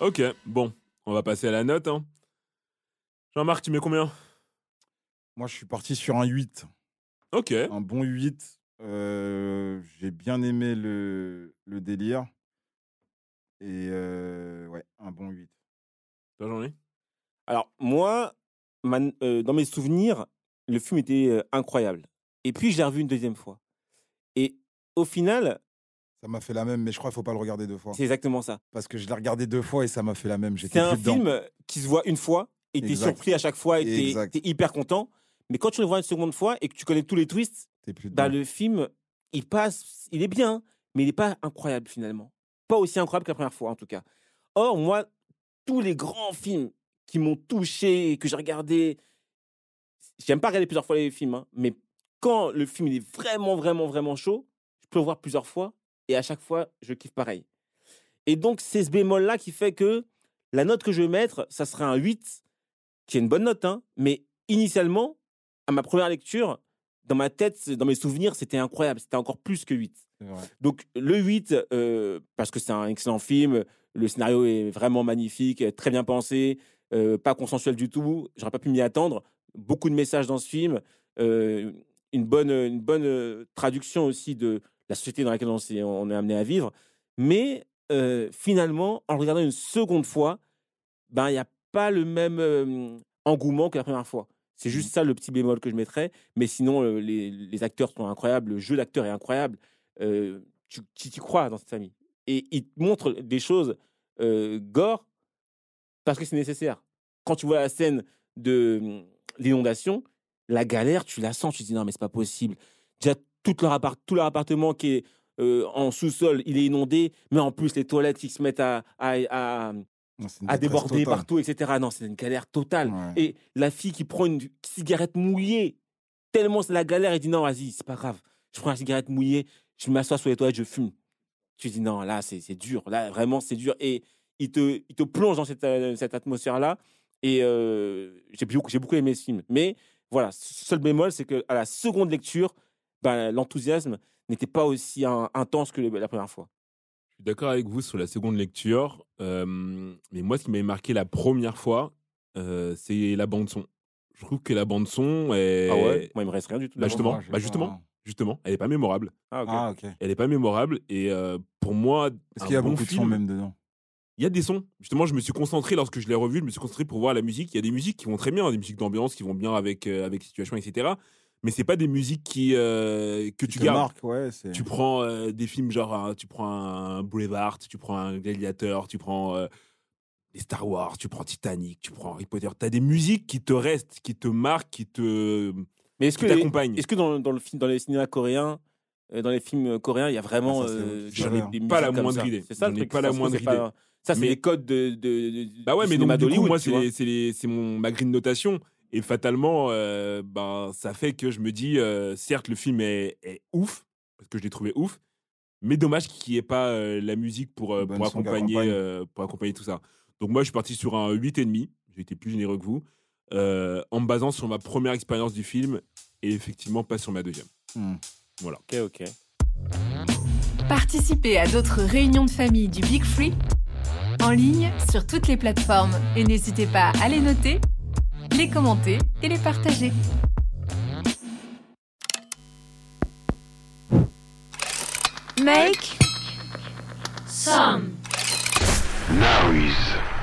Ok, bon, on va passer à la note. hein. Jean-Marc, tu mets combien? Moi, je suis parti sur un 8. Ok. Un bon 8. Euh, J'ai bien aimé le, le délire. Et euh, ouais, un bon 8. Toi, j'en ai Alors, moi, man- euh, dans mes souvenirs, le film était euh, incroyable. Et puis, je l'ai revu une deuxième fois. Et au final, Ça m'a fait la même, mais je crois qu'il faut pas le regarder deux fois. c'est exactement ça. Parce que je l'ai regardé deux fois et ça m'a fait la même. C'est un dedans. film qui se voit une fois et t'es surpris à chaque fois et t'es- hyper content. Mais quand tu le vois une seconde fois et que tu connais tous les twists, plus bah, le film, il passe, il est bien, mais il n'est pas incroyable finalement. Pas aussi incroyable que la première fois en tout cas. Or, moi, tous les grands films qui m'ont touché, que j'ai regardé, j'aime pas regarder plusieurs fois les films, hein, mais quand le film il est vraiment, vraiment, vraiment chaud, je peux le voir plusieurs fois et à chaque fois, je kiffe pareil. Et donc, c'est ce bémol-là qui fait que la note que je vais mettre, ça sera un 8, qui est une bonne note, hein, mais initialement, à ma première lecture, dans ma tête, dans mes souvenirs, c'était incroyable. C'était encore plus que 8. C'est vrai. Donc, le 8, euh, parce que c'est un excellent film, le scénario est vraiment magnifique, très bien pensé, euh, pas consensuel du tout. J'aurais pas pu m'y attendre. Beaucoup de messages dans ce film, euh, une bonne, une bonne traduction aussi de la société dans laquelle on, est amené à vivre. Mais euh, finalement, en le regardant une seconde fois, ben il n'y a pas le même euh, engouement que la première fois. C'est juste ça le petit bémol que je mettrais. Mais sinon, euh, les, les acteurs sont incroyables, le jeu d'acteur est incroyable. Euh, tu, tu t'y crois dans cette famille. Et il te montre des choses euh, gore parce que c'est nécessaire. Quand tu vois la scène de l'inondation, la galère, tu la sens, tu te dis non, mais c'est pas possible. Déjà, tout leur, appart- tout leur appartement qui est euh, en sous-sol, il est inondé, mais en plus, les toilettes, ils se mettent à, à, à, Non, déborder totale. partout, etc. Non, c'est une galère totale. Ouais. Et la fille qui prend une cigarette mouillée, tellement c'est la galère, elle dit non, vas-y, c'est pas grave. Je prends la cigarette mouillée, je m'assois sur les toilettes, je fume. Tu dis non, là, c'est dur. Là, vraiment, c'est dur. Et il te, il te plonge dans cette, euh, cette atmosphère-là. Et euh, j'ai beaucoup, beaucoup aimé ce film. Mais voilà, seul bémol, c'est que à la seconde lecture, ben, l'enthousiasme n'était pas aussi un- intense que la première fois. Je suis d'accord avec vous sur la seconde lecture. euh, mais moi, ce qui m'avait marqué la première fois, euh, c'est la bande-son. Je trouve que la bande-son est. Ah ouais? Moi, il me reste rien du tout. Bah, justement, Moi, j'ai bah, pas- justement. Justement, elle est pas mémorable. Ah, ok. Ah, Elle est pas mémorable. Et euh, pour moi. qu'il y a un bon beaucoup de sons film- même dedans Il y a des sons. Justement, je me suis concentré lorsque je l'ai revu, je me suis concentré pour voir la musique. Il y a des musiques qui vont très bien, des musiques d'ambiance qui vont bien avec euh, avec situation, etc. Mais c'est pas des musiques qui euh, que Qui tu gardes. ouais. Tu prends euh, des films genre, euh, tu prends un Braveheart, tu prends un Gladiator, tu prends euh, les Star Wars, tu prends Titanic, tu prends Harry Potter. Tu as des musiques qui te restent, qui te marquent, qui te Mais est-ce que, t'accompagnent. est-ce que dans, dans le film, dans les cinémas coréens, euh, dans les films coréens, il y a vraiment Ah, ça, euh, des- Pas musiques la moindre idée. C'est ça le truc. pas ça la moindre c'est pas- Ça, c'est les codes de, de, de- Bah ouais, mais donc du coup, moi, c'est mon ma grille de notation. Et fatalement, euh, ben, ça fait que je me dis, euh, certes, le film est, est ouf, parce que je l'ai trouvé ouf, mais dommage qu'il n'y ait pas euh, la musique pour, euh, pour, accompagner, accompagne. euh, pour accompagner tout ça. Donc moi, je suis parti sur un 8,5. J'ai été plus généreux que vous, euh, en me basant sur ma première expérience du film et effectivement pas sur ma deuxième. Hmm. Ok, ok. Participez à d'autres réunions de famille du Big Free en ligne sur toutes les plateformes et n'hésitez pas à les noter, les commenter et les partager. Make Now is